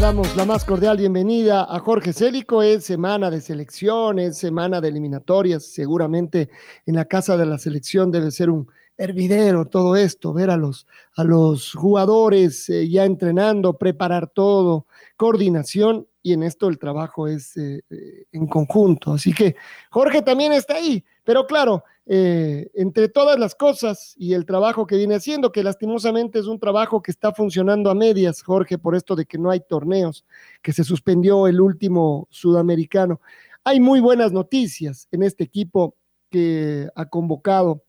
damos la más cordial bienvenida a Jorge Célico. Es semana de selección, es semana de eliminatorias. Seguramente en la casa de la selección debe ser un hervidero todo esto, ver a los, a los jugadores eh, ya entrenando, preparar todo, coordinación y en esto el trabajo es eh, eh, en conjunto. Así que Jorge también está ahí, pero claro, eh, entre todas las cosas y el trabajo que viene haciendo, que lastimosamente es un trabajo que está funcionando a medias, Jorge, por esto de que no hay torneos, que se suspendió el último sudamericano. Hay muy buenas noticias en este equipo que ha convocado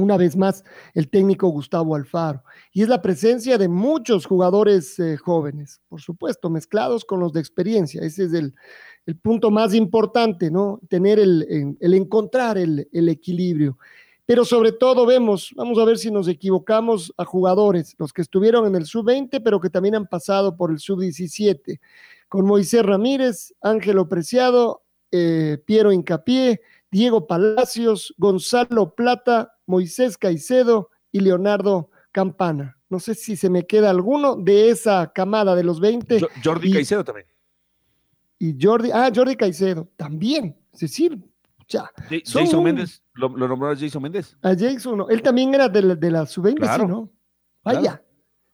una vez más el técnico Gustavo Alfaro. Y es la presencia de muchos jugadores eh, jóvenes, por supuesto, mezclados con los de experiencia. Ese es el, punto más importante, ¿no? Tener el, el encontrar el, el, equilibrio. Pero sobre todo vemos, vamos a ver si nos equivocamos a jugadores, los que estuvieron en el sub-20, pero que también han pasado por el sub-17, con Moisés Ramírez, Ángelo Preciado, eh, Piero Incapié, Diego Palacios, Gonzalo Plata, Moisés Caicedo y Leonardo Campana. No sé si se me queda alguno de esa camada de los 20. Jordi Caicedo también. Y Jordi, ah, Jordi Caicedo también. Es decir, ya. Jason Méndez, ¿lo, nombró a Jason Méndez? A Jason, no. Él también era de la, de la sub-20, ¿no? Vaya.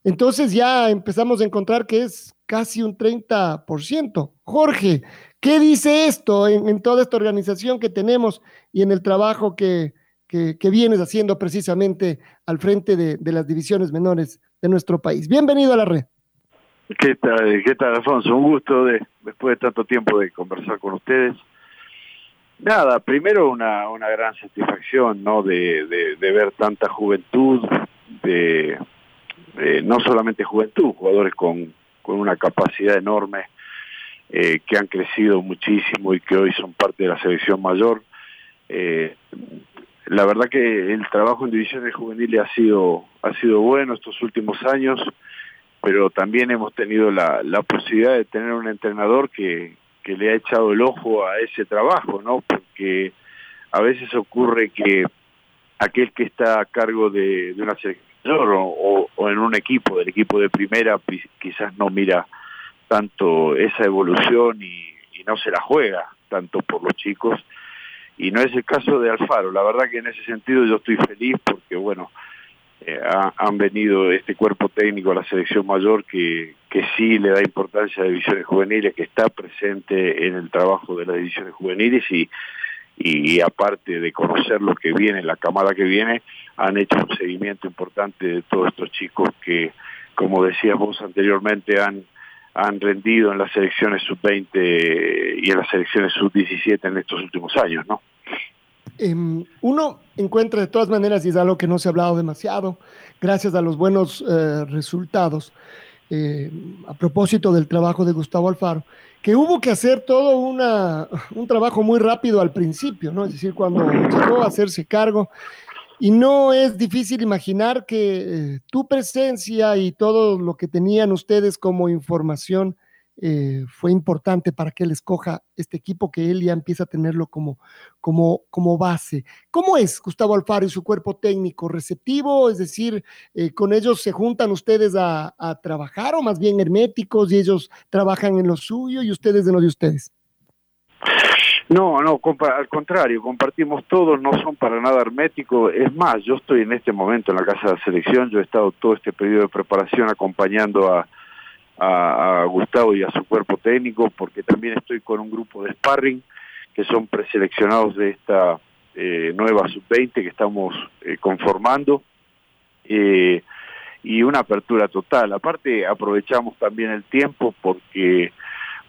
Entonces ya empezamos a encontrar que es casi un 30%. Jorge, ¿qué dice esto en toda esta organización que tenemos y en el trabajo que, que, vienes haciendo precisamente al frente de, las divisiones menores de nuestro país. Bienvenido a la red. ¿Qué tal, qué tal Alfonso? Un gusto de, después de tanto tiempo de conversar con ustedes. Nada, primero una, una gran satisfacción, ¿no? De, de, ver tanta juventud, de, no solamente juventud, jugadores con, con una capacidad enorme, eh, que han crecido muchísimo y que hoy son parte de la selección mayor. Eh, la verdad que el trabajo en divisiones juveniles ha sido, ha sido bueno estos últimos años, pero también hemos tenido la, posibilidad de tener un entrenador que, que le ha echado el ojo a ese trabajo, ¿no? Porque a veces ocurre que aquel que está a cargo de, de una selección o, o, en un equipo, del equipo de primera, quizás no mira tanto esa evolución y no se la juega tanto por los chicos y no es el caso de Alfaro. La verdad que en ese sentido yo estoy feliz porque, bueno, eh, han venido este cuerpo técnico a la selección mayor que, que sí le da importancia a divisiones juveniles, que está presente en el trabajo de las divisiones juveniles y, y, aparte de conocer lo que viene, la camada que viene, han hecho un seguimiento importante de todos estos chicos que, como decíamos anteriormente, han han rendido en las selecciones sub-20 y en las selecciones sub-17 en estos últimos años, ¿no? Em, uno encuentra de todas maneras, y es algo que no se ha hablado demasiado, gracias a los buenos eh, resultados, eh, a propósito del trabajo de Gustavo Alfaro, que hubo que hacer todo una, un trabajo muy rápido al principio, ¿no? Es decir, cuando llegó a hacerse cargo, y no es difícil imaginar que eh, tu presencia y todo lo que tenían ustedes como información eh, fue importante para que él escoja este equipo que él ya empieza a tenerlo como, como, como base. ¿Cómo es Gustavo Alfaro y su cuerpo técnico? ¿Receptivo? Es decir, eh, ¿con ellos se juntan ustedes a, a trabajar o más bien herméticos y ellos trabajan en lo suyo y ustedes en lo de ustedes? No, no, al contrario, compartimos todos, no son para nada herméticos. Es más, yo estoy en este momento en la Casa de Selección, yo he estado todo este periodo de preparación acompañando a, a, Gustavo y a su cuerpo técnico, porque también estoy con un grupo de sparring que son preseleccionados de esta eh, nueva sub-20 que estamos eh, conformando. Eh, y una apertura total. Aparte aprovechamos también el tiempo porque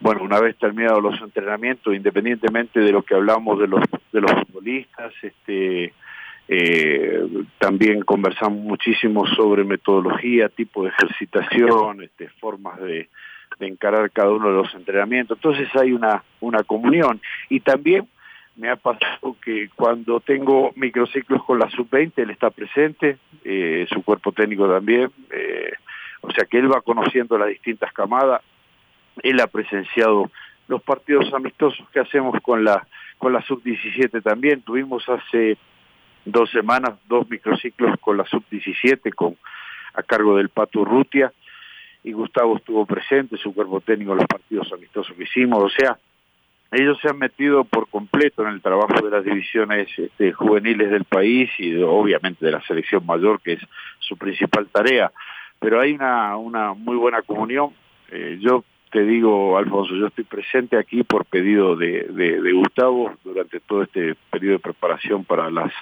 bueno, una vez terminados los entrenamientos, independientemente de lo que hablamos de los de los futbolistas, este eh, también conversamos muchísimo sobre metodología, tipo de ejercitación, este, formas de, de encarar cada uno de los entrenamientos. Entonces hay una, una comunión. Y también me ha pasado que cuando tengo microciclos con la sub-20, él está presente, eh, su cuerpo técnico también, eh, o sea que él va conociendo las distintas camadas, él ha presenciado los partidos amistosos que hacemos con la, con la sub-17 también, tuvimos hace dos semanas dos microciclos con la sub-17 con a cargo del Pato Rutia y Gustavo estuvo presente, su cuerpo técnico los partidos amistosos que hicimos, o sea, ellos se han metido por completo en el trabajo de las divisiones este, juveniles del país y obviamente de la selección mayor, que es su principal tarea. Pero hay una, una muy buena comunión. Eh, yo te digo, Alfonso, yo estoy presente aquí por pedido de, de, Gustavo durante todo este periodo de preparación para las,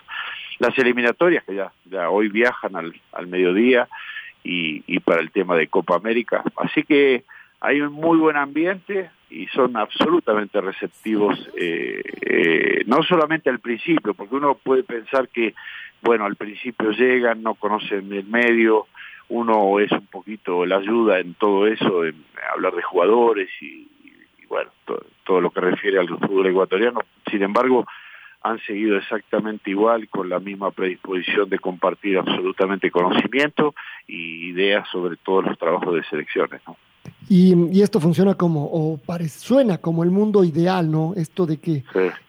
las eliminatorias, que ya, ya hoy viajan al, al mediodía, y, y para el tema de Copa América. Así que hay un muy buen ambiente y son absolutamente receptivos, eh, eh, no solamente al principio, porque uno puede pensar que, bueno, al principio llegan, no conocen el medio, uno es un poquito la ayuda en todo eso, en hablar de jugadores y, bueno, todo, lo que refiere al fútbol ecuatoriano. Sin embargo, han seguido exactamente igual, con la misma predisposición de compartir absolutamente conocimiento y ideas sobre todos los trabajos de selecciones. ¿no? Y, esto funciona como, o parece, suena como el mundo ideal, ¿no? Esto de que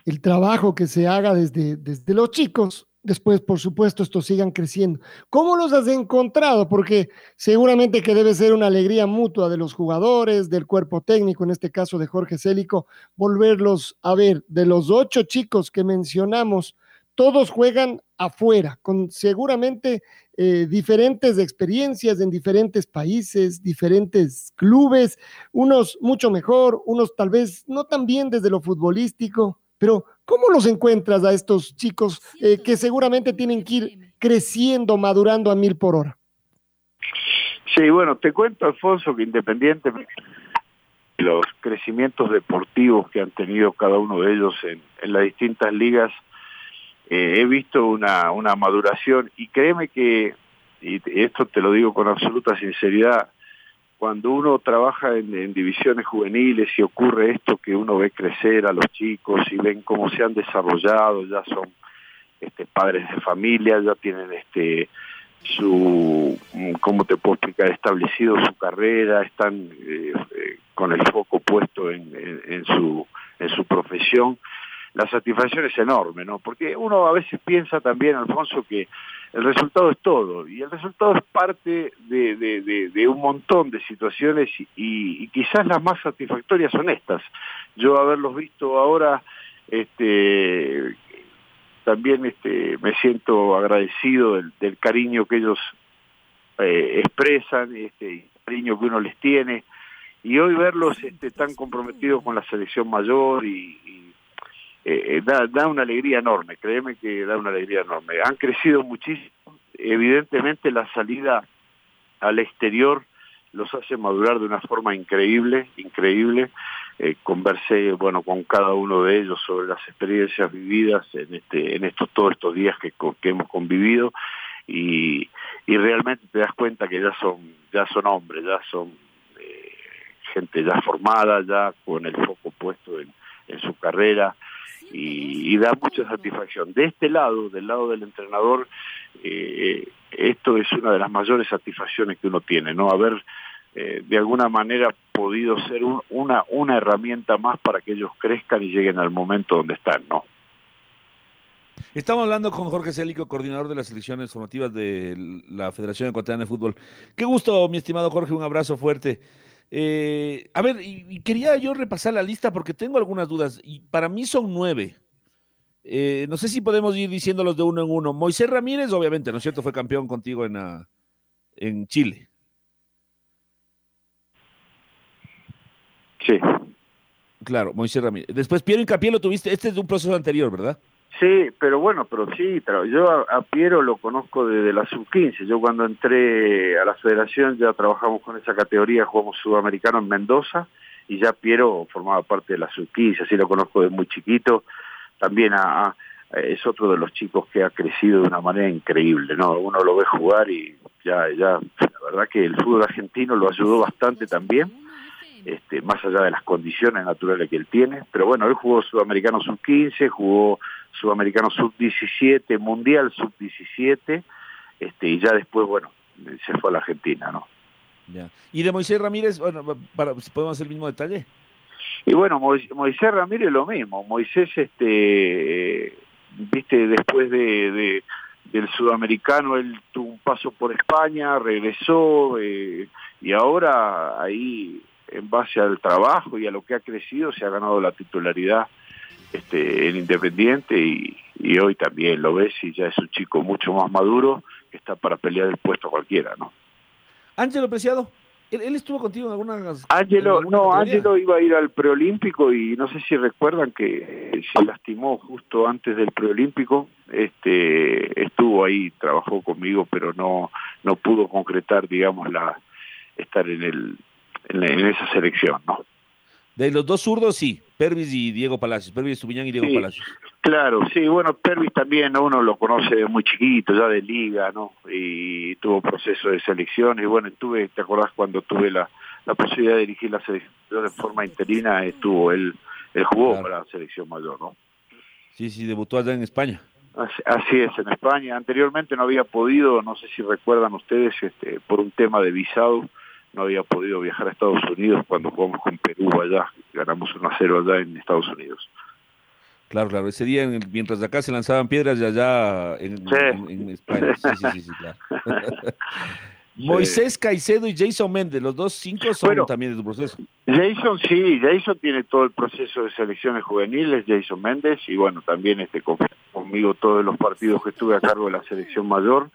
el trabajo que se haga desde, desde los chicos después, por supuesto, estos sigan creciendo. ¿Cómo los has encontrado? Porque seguramente que debe ser una alegría mutua de los jugadores, del cuerpo técnico, en este caso de Jorge Célico, volverlos a ver. De los ocho chicos que mencionamos, todos juegan afuera, con seguramente eh, diferentes experiencias en diferentes países, diferentes clubes, unos mucho mejor, unos tal vez no tan bien desde lo futbolístico, pero ¿cómo los encuentras a estos chicos eh, que seguramente tienen que ir creciendo, madurando a mil por hora? Sí, bueno, te cuento, Alfonso, que independientemente de los crecimientos deportivos que han tenido cada uno de ellos en, las distintas ligas, eh, he visto una, una maduración y créeme que, y esto te lo digo con absoluta sinceridad, cuando uno trabaja en, divisiones juveniles y ocurre esto que uno ve crecer a los chicos y ven cómo se han desarrollado, ya son este, padres de familia, ya tienen este su, ¿cómo te puedo explicar?, establecido su carrera, están eh, eh, con el foco puesto en, en, su, en su profesión la satisfacción es enorme, ¿no? Porque uno a veces piensa también, Alfonso, que el resultado es todo, y el resultado es parte de, un montón de situaciones y, quizás las más satisfactorias son estas. Yo haberlos visto ahora, este, también este, me siento agradecido del, cariño que ellos eh, expresan, este, el cariño que uno les tiene, y hoy verlos este, tan comprometidos con la selección mayor y eh, da, da una alegría enorme, créeme que da una alegría enorme. Han crecido muchísimo, evidentemente la salida al exterior los hace madurar de una forma increíble, increíble. Eh, conversé, bueno, con cada uno de ellos sobre las experiencias vividas en este, en estos todos estos días que, que hemos convivido y, realmente te das cuenta que ya son, ya son hombres, ya son eh, gente ya formada, ya con el foco puesto en su carrera, y, da mucha satisfacción. De este lado, del lado del entrenador, eh, esto es una de las mayores satisfacciones que uno tiene, ¿no? Haber eh, de alguna manera podido ser una, una herramienta más para que ellos crezcan y lleguen al momento donde están, ¿no? Estamos hablando con Jorge Célico, coordinador de las selecciones formativas de la Federación Ecuatoriana de Fútbol. Qué gusto, mi estimado Jorge, un abrazo fuerte. Eh, a ver, y, quería yo repasar la lista porque tengo algunas dudas. Y para mí son nueve. Eh, no sé si podemos ir diciéndolos de uno en uno. Moisés Ramírez, obviamente, ¿no es cierto? Fue campeón contigo en, ah, en Chile. Sí. Claro, Moisés Ramírez. Después Piero Incapié lo tuviste. Este es de un proceso anterior, ¿verdad? Sí, pero bueno, pero sí, yo a, Piero lo conozco desde la sub-15. Yo cuando entré a la federación ya trabajamos con esa categoría, jugamos sudamericano en Mendoza y ya Piero formaba parte de la sub-15, así lo conozco desde muy chiquito. También a, es otro de los chicos que ha crecido de una manera increíble, ¿no? Uno lo ve jugar y ya, ya, la verdad que el fútbol argentino lo ayudó bastante también este, más allá de las condiciones naturales que él tiene. Pero bueno, él jugó Sudamericano Sub-15, jugó Sudamericano Sub-17, Mundial Sub-17, este, y ya después, bueno, se fue a la Argentina, ¿no? Ya. ¿Y de Moisés Ramírez, bueno, para, podemos hacer el mismo detalle? Y bueno, Moisés Ramírez lo mismo. Moisés, este, viste, después de, de del sudamericano, él tuvo un paso por España, regresó, eh, y ahora ahí en base al trabajo y a lo que ha crecido se ha ganado la titularidad este, en Independiente y, y hoy también lo ves y ya es un chico mucho más maduro que está para pelear el puesto cualquiera, ¿no? Ángelo Preciado, ¿él, él estuvo contigo en algunas... Ángelo, no, Ángelo iba a ir al preolímpico y no sé si recuerdan que se lastimó justo antes del preolímpico, este, estuvo ahí, trabajó conmigo, pero no, no pudo concretar, digamos, la estar en el en, en, esa selección, ¿no? De los dos zurdos, sí, Pervis y Diego Palacios, Pervis Subiñán y Diego sí, Palacios. Claro, sí, bueno, Pervis también uno lo conoce de muy chiquito, ya de liga, ¿no? Y tuvo proceso de selección, y bueno, tuve, ¿te acordás cuando tuve la, la posibilidad de dirigir la selección de forma interina? Estuvo, él, él jugó claro. para la selección mayor, ¿no? Sí, sí, debutó allá en España. Así, así es, en España. Anteriormente no había podido, no sé si recuerdan ustedes, este, por un tema de visado, no había podido viajar a Estados Unidos cuando jugamos con Perú allá, ganamos 1 a 0 allá en Estados Unidos. Claro, claro, ese día mientras acá se lanzaban piedras y allá en, sí. en, en España. Sí, sí, sí, sí claro. Moisés Caicedo y Jason Méndez, los dos cinco son bueno, también de tu proceso. Jason sí, Jason tiene todo el proceso de selecciones juveniles, Jason Méndez, y bueno, también este conmigo todos los partidos que estuve a cargo de la selección mayor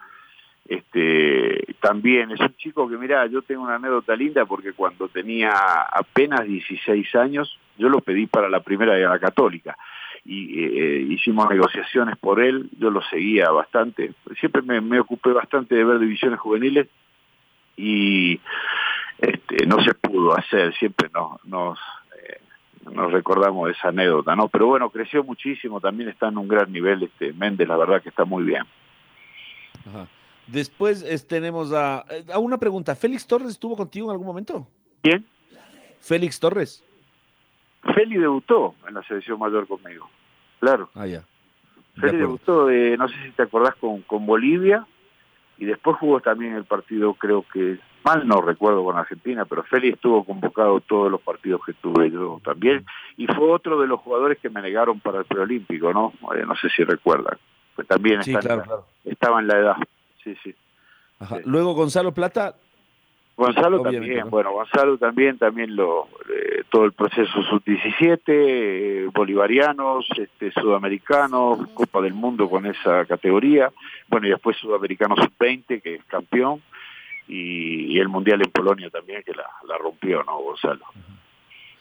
este también. Es un chico que mira yo tengo una anécdota linda porque cuando tenía apenas 16 años yo lo pedí para la primera de la católica. Y eh, hicimos negociaciones por él yo lo seguía bastante. Siempre me, ocupé bastante de ver divisiones juveniles y este, no se pudo hacer. Siempre nos nos, eh, recordamos esa anécdota no pero bueno creció muchísimo. También está en un gran nivel este Méndez la verdad que está muy bien. Después es, tenemos a, a, una pregunta. ¿Félix Torres estuvo contigo en algún momento? ¿Quién? Félix Torres. Félix debutó en la selección mayor conmigo. Claro. Ah, ya. Félix de debutó, eh, no sé si te acordás, con, con Bolivia y después jugó también el partido, creo que, mal no recuerdo con Argentina, pero Félix estuvo convocado todos los partidos que tuve yo también y fue otro de los jugadores que me negaron para el preolímpico, ¿no? Eh, no sé si recuerdan. Pues también sí, claro. estaba en la edad sí, sí. Ajá. Luego Gonzalo Plata. Gonzalo también, ¿no? bueno, Gonzalo también, también lo, eh, todo el proceso sub-17, eh, bolivarianos, este, sudamericanos, Copa del Mundo con esa categoría, bueno, y después sudamericano sub-20, que es campeón, y, y, el Mundial en Polonia también, que la, la rompió, ¿no, Gonzalo?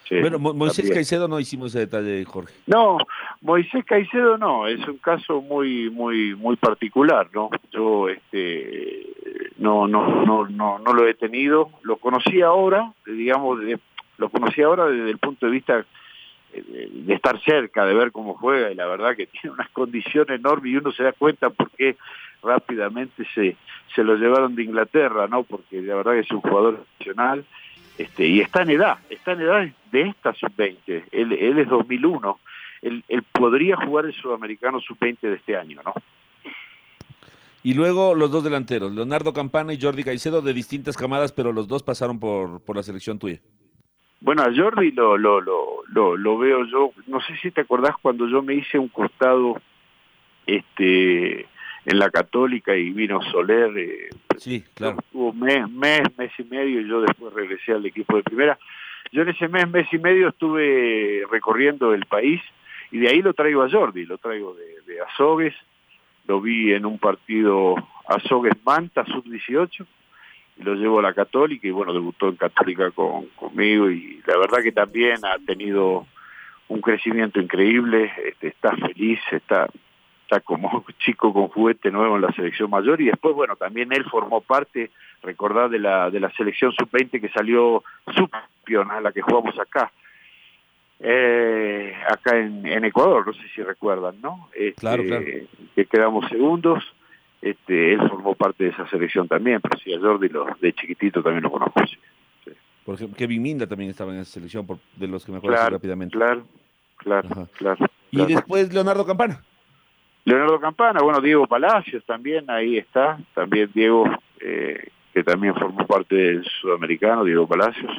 Sí, bueno, Mo Moisés también. Caicedo no hicimos ese detalle, Jorge. No, Moisés Caicedo no, es un caso muy muy muy particular, ¿no? Yo este no no no no no lo he tenido, lo conocí ahora, digamos, de, lo conocí ahora desde el punto de vista de, de, estar cerca, de ver cómo juega y la verdad que tiene unas condiciones enormes y uno se da cuenta por qué rápidamente se se lo llevaron de Inglaterra, ¿no? Porque la verdad que es un jugador nacional este, y está en edad, está en edad de esta sub-20, él, él, es 2001, él, él, podría jugar el sudamericano sub-20 de este año, ¿no? Y luego los dos delanteros, Leonardo Campana y Jordi Caicedo, de distintas camadas, pero los dos pasaron por, por la selección tuya. Bueno, a Jordi lo, lo, lo, lo, lo veo yo, no sé si te acordás cuando yo me hice un costado este en la Católica y vino Soler. Eh, sí, claro. Estuvo mes, mes, mes y medio y yo después regresé al equipo de primera. Yo en ese mes, mes y medio estuve recorriendo el país y de ahí lo traigo a Jordi, lo traigo de, de Azogues, lo vi en un partido Azogues Manta, sub-18, y lo llevo a la Católica y bueno, debutó en Católica con, conmigo y la verdad que también ha tenido un crecimiento increíble, este, está feliz, está, está como chico con juguete nuevo en la selección mayor y después, bueno, también él formó parte, recordad, de la, de la selección sub-20 que salió subcampeona, la que jugamos acá. Eh, acá en, en, Ecuador, no sé si recuerdan, ¿no? Este, claro, claro. Que quedamos segundos. Este, él formó parte de esa selección también, pero sí, a Jordi lo, de chiquitito también lo conozco. Sí. Sí. Por ejemplo, Kevin Minda también estaba en esa selección, por, de los que me acuerdo claro, rápidamente. Claro, claro, Ajá. claro. Y claro. después Leonardo Campana. Leonardo Campana, bueno, Diego Palacios también, ahí está, también Diego, eh, que también formó parte del sudamericano, Diego Palacios,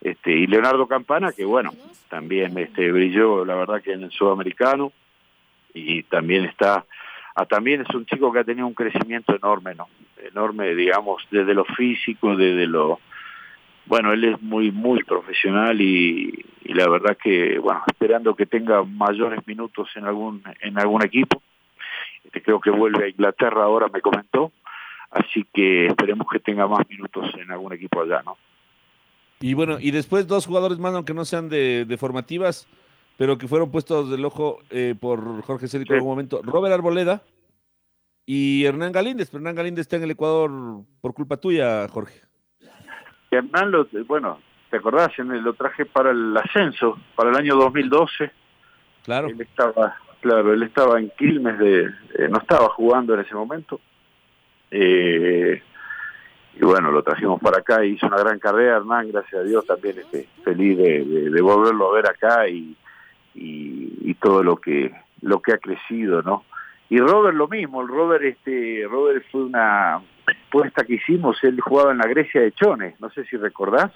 este, y Leonardo Campana, que bueno, también este, brilló, la verdad que en el sudamericano, y también está, ah, también es un chico que ha tenido un crecimiento enorme, ¿no? Enorme, digamos, desde lo físico, desde lo, bueno, él es muy, muy profesional y, y la verdad que, bueno, esperando que tenga mayores minutos en algún, en algún equipo. Creo que vuelve a Inglaterra ahora, me comentó. Así que esperemos que tenga más minutos en algún equipo allá, ¿no? Y bueno, y después dos jugadores más, aunque no sean de, de formativas, pero que fueron puestos del ojo eh, por Jorge Célico sí. en algún momento. Robert Arboleda y Hernán Galíndez. Pero Hernán Galíndez está en el Ecuador por culpa tuya, Jorge. Hernán, lo, bueno, ¿te acordás? Lo traje para el ascenso, para el año 2012. Claro. Él estaba, claro, él estaba en Quilmes, de, eh, no estaba jugando en ese momento. Eh, y bueno, lo trajimos para acá, hizo una gran carrera, Hernán, gracias a Dios, también este, feliz de, de, volverlo a ver acá y, y, y, todo lo que lo que ha crecido, ¿no? Y Robert lo mismo, el Robert, este, Robert fue una puesta que hicimos, él jugaba en la Grecia de Chones, no sé si recordás.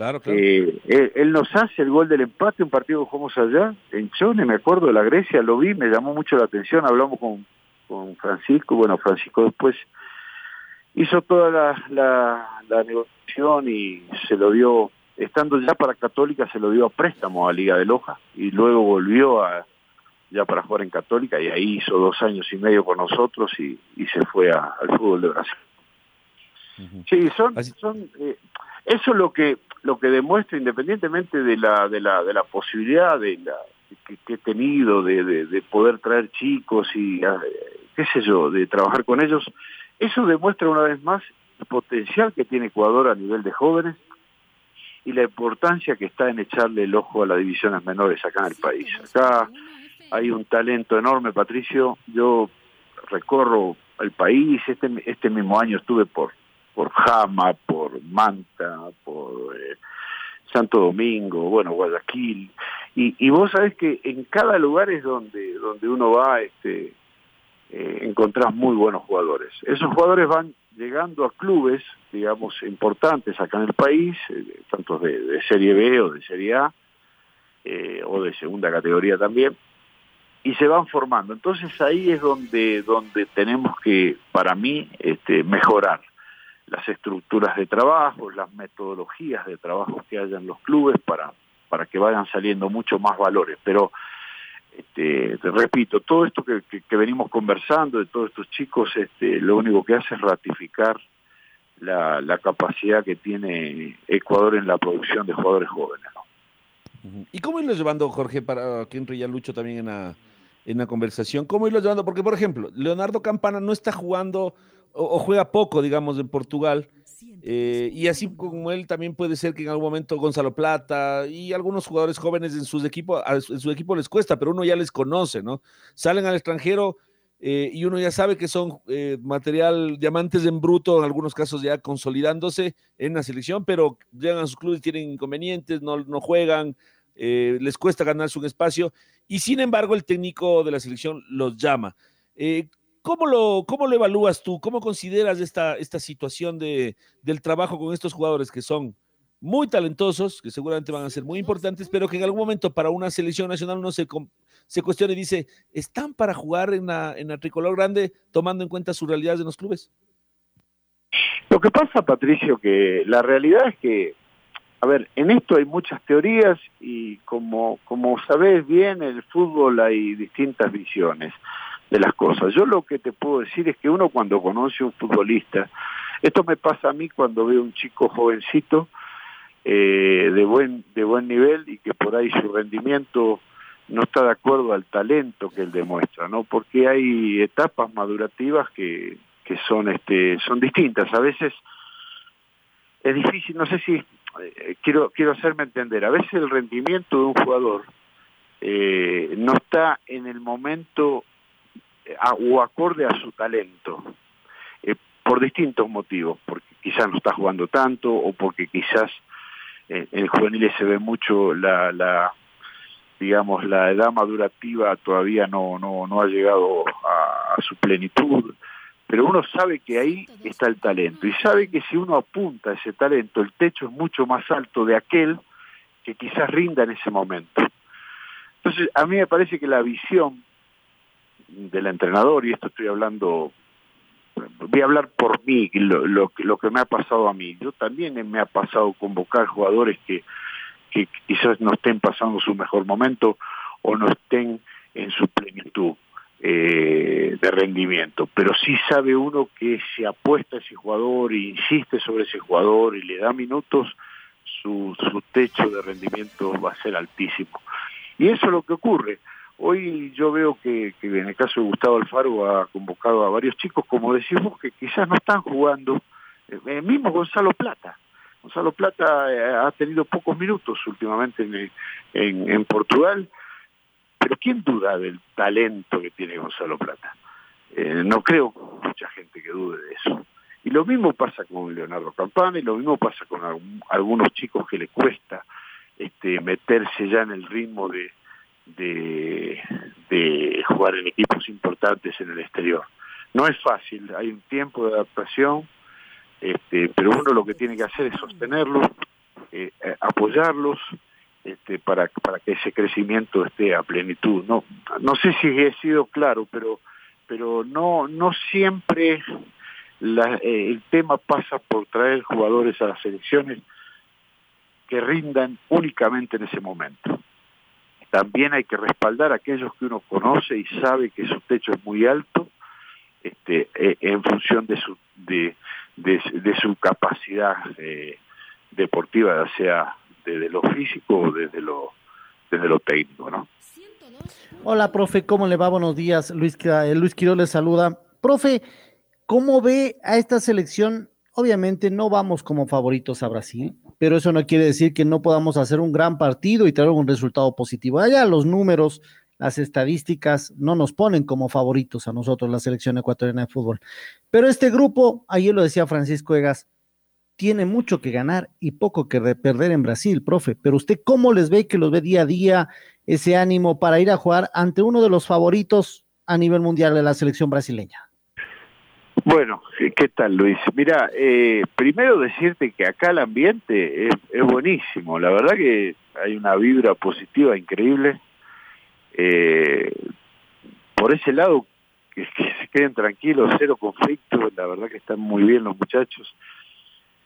Claro, claro. Eh, él, él, nos hace el gol del empate, un partido que jugamos allá, en Chones, me acuerdo de la Grecia, lo vi, me llamó mucho la atención, hablamos con, con Francisco, bueno, Francisco después hizo toda la, la, la, negociación y se lo dio, estando ya para Católica, se lo dio a préstamo a Liga de Loja y luego volvió a ya para jugar en Católica y ahí hizo dos años y medio con nosotros y, y se fue a, al fútbol de Brasil. Uh -huh. Sí, son, son eh, eso es lo que lo que demuestra independientemente de la de la de la posibilidad de la que, que he tenido de, de, de, poder traer chicos y eh, qué sé yo de trabajar con ellos eso demuestra una vez más el potencial que tiene Ecuador a nivel de jóvenes y la importancia que está en echarle el ojo a las divisiones menores acá en el país. Acá hay un talento enorme, Patricio. Yo recorro el país. Este, este mismo año estuve por, por Jama, por Manta, por eh, Santo Domingo, bueno, Guayaquil. Y, vos sabés que en cada lugar es donde, donde uno va, este, eh, encontrás muy buenos jugadores. Esos jugadores van llegando a clubes, digamos, importantes acá en el país, eh, tanto de, de, Serie B o de Serie A, eh, o de segunda categoría también, y se van formando. Entonces ahí es donde, donde tenemos que, para mí, este, mejorar las estructuras de trabajo, las metodologías de trabajo que haya en los clubes para, para que vayan saliendo mucho más valores. Pero este, te repito, todo esto que, venimos conversando de todos estos chicos, este, lo único que hace es ratificar la, capacidad que tiene Ecuador en la producción de jugadores jóvenes. ¿Y cómo irlo llevando, Jorge, para que entre ya Lucho también en la, en la conversación? ¿Cómo irlo llevando? Porque, por ejemplo, Leonardo Campana no está jugando o, o juega poco, digamos, en Portugal. Eh, y así como él también puede ser que en algún momento Gonzalo Plata y algunos jugadores jóvenes en sus equipos, en su equipo les cuesta, pero uno ya les conoce, ¿no? Salen al extranjero eh, y uno ya sabe que son eh, material diamantes en bruto, en algunos casos ya consolidándose en la selección, pero llegan a sus clubes, tienen inconvenientes, no, no juegan, eh, les cuesta ganarse un espacio y sin embargo el técnico de la selección los llama. Eh, ¿Cómo lo, ¿Cómo lo evalúas tú? ¿Cómo consideras esta, esta situación de, del trabajo con estos jugadores que son muy talentosos, que seguramente van a ser muy importantes, pero que en algún momento para una selección nacional uno se, se cuestiona y dice, ¿están para jugar en la, en la tricolor grande tomando en cuenta sus realidades en los clubes? Lo que pasa, Patricio, que la realidad es que, a ver, en esto hay muchas teorías y como, como sabes bien, en el fútbol hay distintas visiones de las cosas. Yo lo que te puedo decir es que uno cuando conoce a un futbolista, esto me pasa a mí cuando veo un chico jovencito, eh, de, buen, de buen nivel y que por ahí su rendimiento no está de acuerdo al talento que él demuestra, ¿no? Porque hay etapas madurativas que, que son, este, son distintas. A veces es difícil, no sé si eh, quiero, quiero hacerme entender, a veces el rendimiento de un jugador eh, no está en el momento eh, o acorde a su talento, por distintos motivos, porque quizás no está jugando tanto o porque quizás en juvenil se ve mucho la, la digamos la edad madurativa todavía no no no ha llegado a su plenitud pero uno sabe que ahí está el talento y sabe que si uno apunta a ese talento, el techo es mucho más alto de aquel que quizás rinda en ese momento. Entonces, a mí me parece que la visión del entrenador, y esto estoy hablando, voy a hablar por mí, lo, que me ha pasado a mí, yo también me ha pasado convocar jugadores que quizás no estén pasando su mejor momento o no estén en su plenitud eh, de rendimiento, pero sí sabe uno que si apuesta a ese jugador insiste sobre ese jugador y le da minutos, su, su techo de rendimiento va a ser altísimo. Y eso es lo que ocurre. Hoy yo veo que, en el caso de Gustavo Alfaro ha convocado a varios chicos, como decimos, que quizás no están jugando, eh, mismo Gonzalo Plata. Gonzalo Plata eh, ha tenido pocos minutos últimamente en, en, en Portugal pero ¿quién duda del talento que tiene Gonzalo Plata? Eh, no creo mucha gente que dude de eso. Y lo mismo pasa con Leonardo Campana y lo mismo pasa con algunos chicos que le cuesta este, meterse ya en el ritmo de, de, jugar en equipos importantes en el exterior. No es fácil, hay un tiempo de adaptación, este, pero uno lo que tiene que hacer es sostenerlos, eh, eh apoyarlos, este, para, para que ese crecimiento esté a plenitud. No, no sé si he sido claro, pero, pero no, no siempre eh, el tema pasa por traer jugadores a las selecciones que rindan únicamente en ese momento. También hay que respaldar a aquellos que uno conoce y sabe que su techo es muy alto, este, eh, en función de su, de, de, de su capacidad eh, deportiva, ya sea desde lo físico desde lo, desde lo técnico, ¿no? Hola, profe, ¿cómo le va? Buenos días. Luis, eh, Luis Quiroz le saluda. Profe, ¿cómo ve a esta selección? Obviamente no vamos como favoritos a Brasil, pero eso no quiere decir que no podamos hacer un gran partido y tener un resultado positivo. Allá los números, las estadísticas no nos ponen como favoritos a nosotros, la selección ecuatoriana de fútbol. Pero este grupo, ayer lo decía Francisco Egas, tiene mucho que ganar y poco que perder en Brasil, profe. Pero usted, ¿cómo les ve que los ve día a día ese ánimo para ir a jugar ante uno de los favoritos a nivel mundial de la selección brasileña? Bueno, ¿qué tal Luis? Mira, eh, primero decirte que acá el ambiente es, buenísimo, la verdad que hay una vibra positiva increíble. Eh, por ese lado, que, que, se queden tranquilos, cero conflicto, la verdad que están muy bien los muchachos.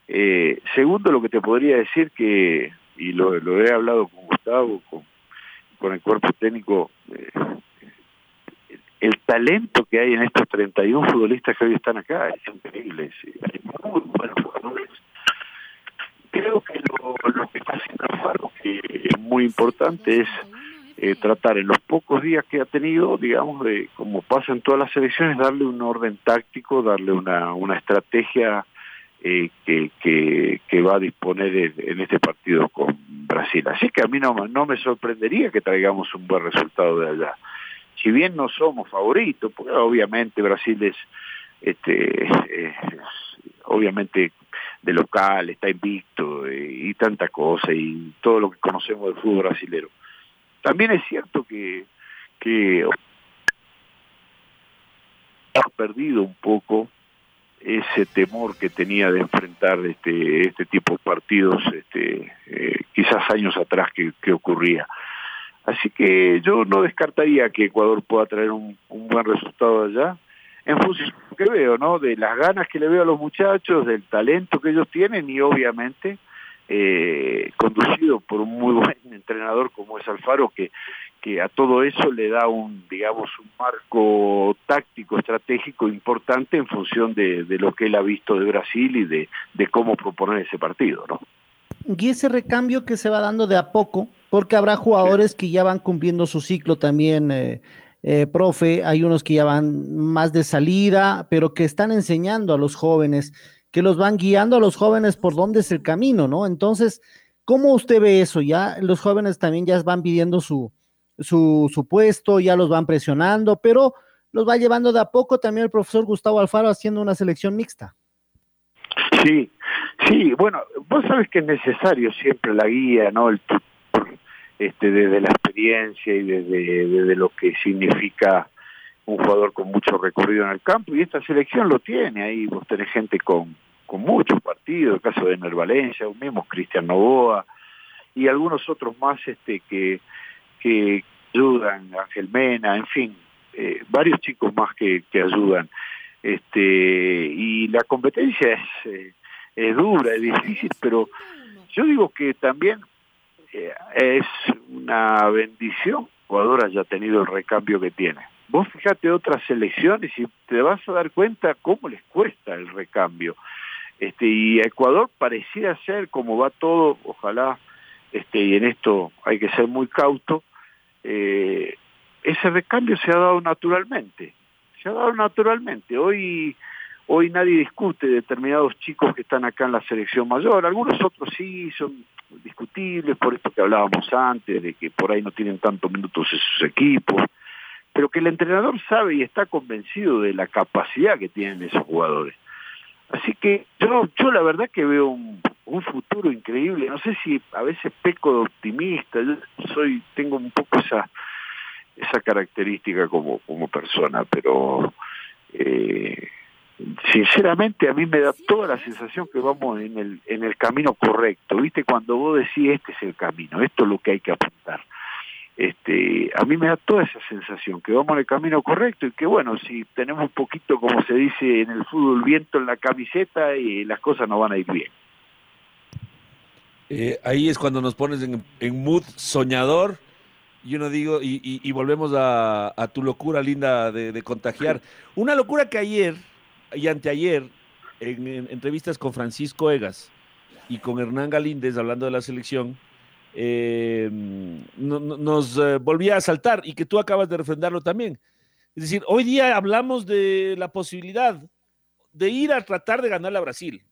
Eh, segundo, lo que te podría decir que, y lo, he hablado con Gustavo, con, el cuerpo técnico, eh, el talento que hay en estos 31 futbolistas que hoy están acá es increíble. Hay muy buenos jugadores. Creo que lo, lo que está haciendo Alfaro, que es muy importante, es eh, tratar en los pocos días que ha tenido, digamos, de como pasa en todas las selecciones, darle un orden táctico, darle una, una estrategia eh, que, que, va a disponer en, este partido con Brasil. Así que a mí no, me sorprendería que traigamos un buen resultado de allá. Si bien no somos favoritos, porque obviamente Brasil es, este, obviamente de local, está invicto eh, y tanta cosa y todo lo que conocemos del fútbol brasilero. También es cierto que, que ha perdido un poco ese temor que tenía de enfrentar este este tipo de partidos este eh, quizás años atrás que, que, ocurría. Así que yo no descartaría que Ecuador pueda traer un, buen resultado allá en función de lo que veo no de las ganas que le veo a los muchachos del talento que ellos tienen y obviamente eh, conducido por un muy buen entrenador como es Alfaro que que a todo eso le da un, digamos, un marco táctico, estratégico importante en función de, de lo que él ha visto de Brasil y de, de cómo proponer ese partido, ¿no? y ese recambio que se va dando de a poco, porque habrá jugadores que ya van cumpliendo su ciclo también, eh, eh, profe, hay unos que ya van más de salida, pero que están enseñando a los jóvenes, que los van guiando a los jóvenes por dónde es el camino, ¿no? Entonces, ¿cómo usted ve eso? Ya los jóvenes también ya van pidiendo su, su, su puesto, ya los van presionando, pero los va llevando de a poco también el profesor Gustavo Alfaro haciendo una selección mixta. Sí, sí, bueno, vos sabes que es necesario siempre la guía, ¿no? El este, desde la experiencia y desde, lo que significa un jugador con mucho recorrido en el campo y esta selección lo tiene ahí vos tenés gente con, con muchos partidos el caso de Ener Valencia un mismo Cristian Novoa y algunos otros más este que que ayudan Ángel Mena en fin eh, varios chicos más que, que ayudan este y la competencia es eh, es dura es difícil pero yo digo que también es una bendición jugador haya tenido el recambio que tiene. Vos fíjate otras selecciones y te vas a dar cuenta cómo les cuesta el recambio. Este, y Ecuador parecía ser como va todo, ojalá, este, y en esto hay que ser muy cauto, eh, ese recambio se ha dado naturalmente, se ha dado naturalmente. Hoy hoy nadie discute determinados chicos que están acá en la selección mayor, algunos otros sí son discutibles por esto que hablábamos antes, de que por ahí no tienen tantos minutos sus equipos, pero que el entrenador sabe y está convencido de la capacidad que tienen esos jugadores. Así que yo, yo la verdad que veo un, un futuro increíble. No sé si a veces peco de optimista. Yo soy, tengo un poco esa esa característica como como persona, pero eh, sinceramente a mí me da toda la sensación que vamos en el, en el camino correcto, ¿viste? Cuando vos decís este es el camino, esto es lo que hay que apuntar. Este, a mí me da toda esa sensación que vamos en el camino correcto y que bueno, si tenemos un poquito, como se dice en el fútbol, viento en la camiseta y las cosas no van a ir bien. Eh, ahí es cuando nos pones en, mood soñador y uno digo, y, y, volvemos a, tu locura linda de, de contagiar. Una locura que ayer, y anteayer, en, en, entrevistas con Francisco Egas y con Hernán Galíndez, hablando de la selección, eh, no, no, nos eh, volvía a saltar y que tú acabas de refrendarlo también. Es decir, hoy día hablamos de la posibilidad de ir a tratar de ganar a Brasil.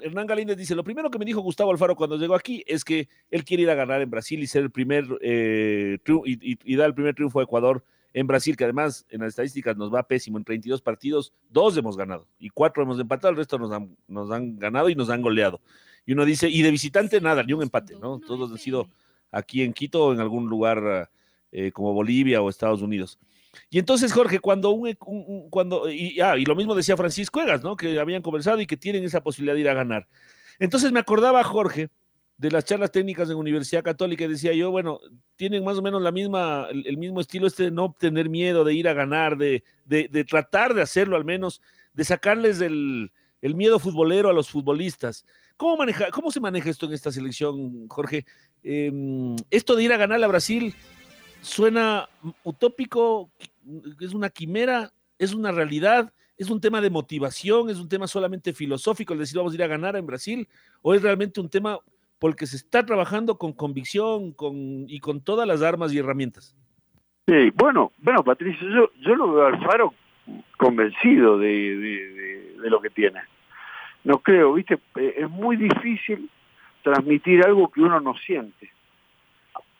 Hernán Galíndez dice, lo primero que me dijo Gustavo Alfaro cuando llegó aquí es que él quiere ir a ganar en Brasil y ser el primer eh, y, dar el primer triunfo a Ecuador en Brasil, que además en las estadísticas nos va pésimo. En 32 partidos, dos hemos ganado y cuatro hemos empatado, el resto nos han, nos han ganado y nos han goleado. Y uno dice, y de visitante nada, ni un empate, ¿no? Todos han sido aquí en Quito o en algún lugar eh, como Bolivia o Estados Unidos. Y entonces, Jorge, cuando un, un cuando, y, ah, y, lo mismo decía Francisco Egas, ¿no? Que habían conversado y que tienen esa posibilidad de ir a ganar. Entonces me acordaba, Jorge, de las charlas técnicas en Universidad Católica y decía yo, bueno, tienen más o menos la misma, el, el mismo estilo este de no tener miedo, de ir a ganar, de, de, de tratar de hacerlo al menos, de sacarles el, el, miedo futbolero a los futbolistas. ¿Cómo, maneja, ¿Cómo se maneja esto en esta selección, Jorge? Eh, esto de ir a ganar a Brasil suena utópico, es una quimera, es una realidad, es un tema de motivación, es un tema solamente filosófico, el decir vamos a ir a ganar en Brasil, o es realmente un tema porque se está trabajando con convicción con, y con todas las armas y herramientas. Sí, bueno, bueno, Patricio, yo, yo lo veo al Faro convencido de, de, de, de lo que tiene. No creo, viste, es muy difícil transmitir algo que uno no siente.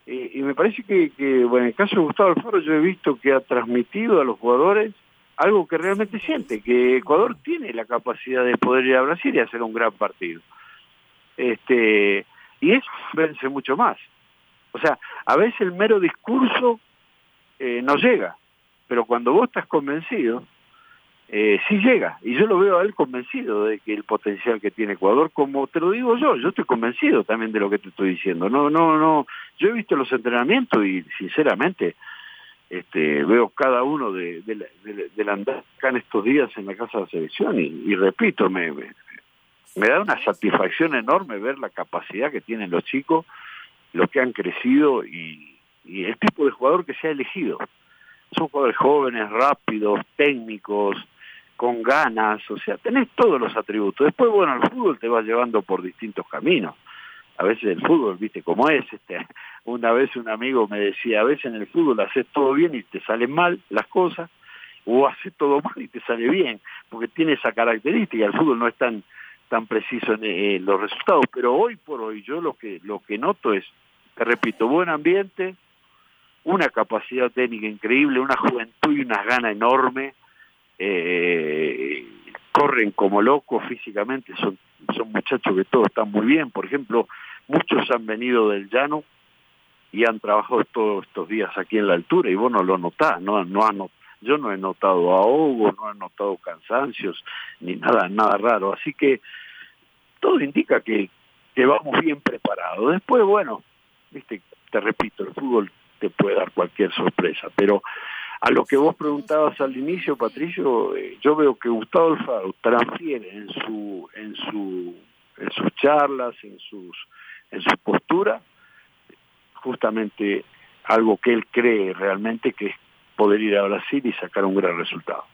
Eh, y me parece que, que, bueno, en el caso de Gustavo Alfaro yo he visto que ha transmitido a los jugadores algo que realmente siente, que Ecuador tiene la capacidad de poder ir a Brasil y hacer un gran partido. Este, y eso vence mucho más. O sea, a veces el mero discurso eh, no llega, pero cuando vos estás convencido, eh, sí llega. Y yo lo veo a él convencido de que el potencial que tiene Ecuador, como te lo digo yo, yo estoy convencido también de lo que te estoy diciendo. No, no, no. Yo he visto los entrenamientos y sinceramente este, veo cada uno de, de, de, del andar acá en estos días en la casa de la selección y, repito, me, me, me da una satisfacción enorme ver la capacidad que tienen los chicos, lo que han crecido y, y el tipo de jugador que se ha elegido. Son jugadores jóvenes, rápidos, técnicos, con ganas, o sea, tenés todos los atributos. Después, bueno, el fútbol te va llevando por distintos caminos, a veces el fútbol, viste cómo es. Este, una vez un amigo me decía, a veces en el fútbol haces todo bien y te salen mal las cosas, o haces todo mal y te sale bien, porque tiene esa característica. El fútbol no es tan tan preciso en, los resultados, pero hoy por hoy yo lo que lo que noto es, te repito, buen ambiente, una capacidad técnica increíble, una juventud y una gana enorme. Eh, corren como locos físicamente, son, son muchachos que todos están muy bien. Por ejemplo, muchos han venido del llano y han trabajado todos estos días aquí en la altura y vos no lo notás, no, no yo no he notado ahogo, no he notado cansancios, ni nada, nada raro. Así que todo indica que, que vamos bien preparados. Después, bueno, viste, te repito, el fútbol te puede dar cualquier sorpresa, pero a lo que vos preguntabas al inicio, Patricio, eh, yo veo que Gustavo Alfaro transfiere en su en su en sus charlas, en sus en su postura, justamente algo que él cree realmente que es poder ir a Brasil y sacar un gran resultado.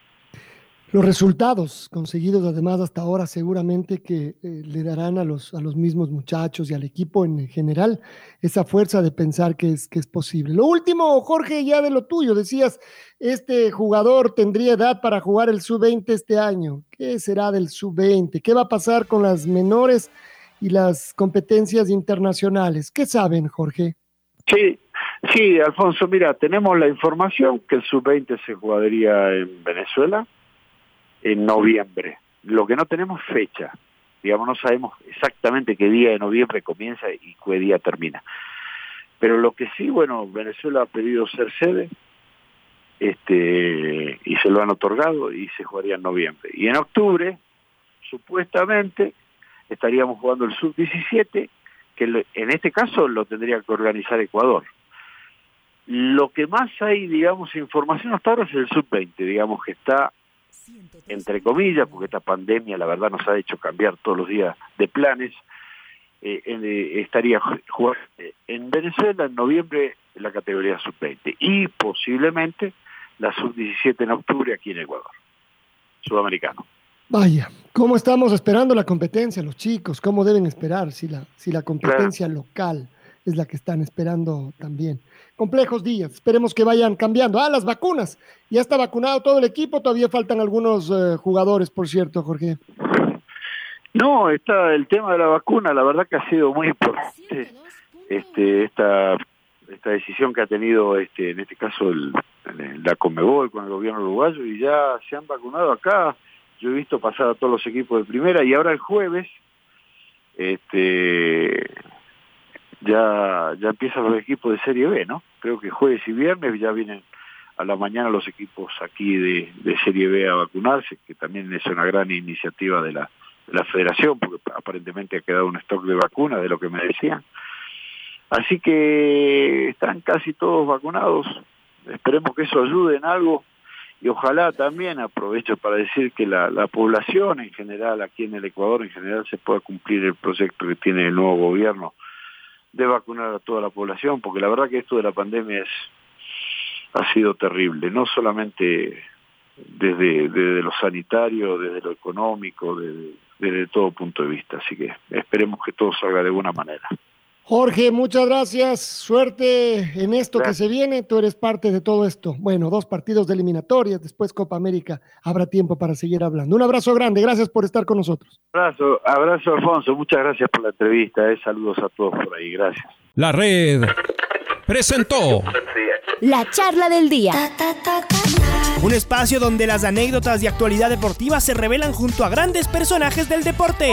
Los resultados conseguidos además hasta ahora seguramente que eh, le darán a los, a los mismos muchachos y al equipo en general esa fuerza de pensar que es, que es posible. Lo último, Jorge, ya de lo tuyo, decías, este jugador tendría edad para jugar el sub-20 este año. ¿Qué será del sub-20? ¿Qué va a pasar con las menores y las competencias internacionales? ¿Qué saben, Jorge? Sí, sí, Alfonso, mira, tenemos la información que el sub-20 se jugaría en Venezuela en noviembre. Lo que no tenemos fecha, digamos, no sabemos exactamente qué día de noviembre comienza y qué día termina. Pero lo que sí, bueno, Venezuela ha pedido ser sede este, y se lo han otorgado y se jugaría en noviembre. Y en octubre, supuestamente, estaríamos jugando el sub-17, que en este caso lo tendría que organizar Ecuador. Lo que más hay, digamos, información hasta ahora es el sub-20, digamos que está entre comillas, porque esta pandemia la verdad nos ha hecho cambiar todos los días de planes, eh, eh, estaría jugando en Venezuela en noviembre la categoría sub-20 y posiblemente la sub-17 en octubre aquí en Ecuador, sudamericano. Vaya, ¿cómo estamos esperando la competencia, los chicos? ¿Cómo deben esperar si la, si la competencia local es la que están esperando también? complejos días. Esperemos que vayan cambiando. Ah, las vacunas. Ya está vacunado todo el equipo. Todavía faltan algunos eh, jugadores, por cierto, Jorge. No, está el tema de la vacuna. La verdad que ha sido muy importante este, esta, esta decisión que ha tenido, este, en este caso, el, la Comebol con el gobierno uruguayo y ya se han vacunado acá. Yo he visto pasar a todos los equipos de primera y ahora el jueves este ya ya empiezan los equipos de Serie B, ¿no? Creo que jueves y viernes ya vienen a la mañana los equipos aquí de, Serie B a vacunarse, que también es una gran iniciativa de la, de la federación, porque aparentemente ha quedado un stock de vacunas, de lo que me decían. Así que están casi todos vacunados. Esperemos que eso ayude en algo y ojalá también aprovecho para decir que la, la, población en general, aquí en el Ecuador en general, se pueda cumplir el proyecto que tiene el nuevo gobierno de vacunar a toda la población, porque la verdad que esto de la pandemia es ha sido terrible, no solamente desde, desde lo sanitario, desde lo económico, desde, desde todo punto de vista. Así que esperemos que todo salga de buena manera. Jorge, muchas gracias. Suerte en esto que se viene. Tú eres parte de todo esto. Bueno, dos partidos de eliminatorias, después Copa América. Habrá tiempo para seguir hablando. Un abrazo grande. Gracias por estar con nosotros. Abrazo, abrazo Alfonso. Muchas gracias por la entrevista. Eh. Saludos a todos por ahí. Gracias. La red presentó la charla del día. Un espacio donde las anécdotas de actualidad deportiva se revelan junto a grandes personajes del deporte.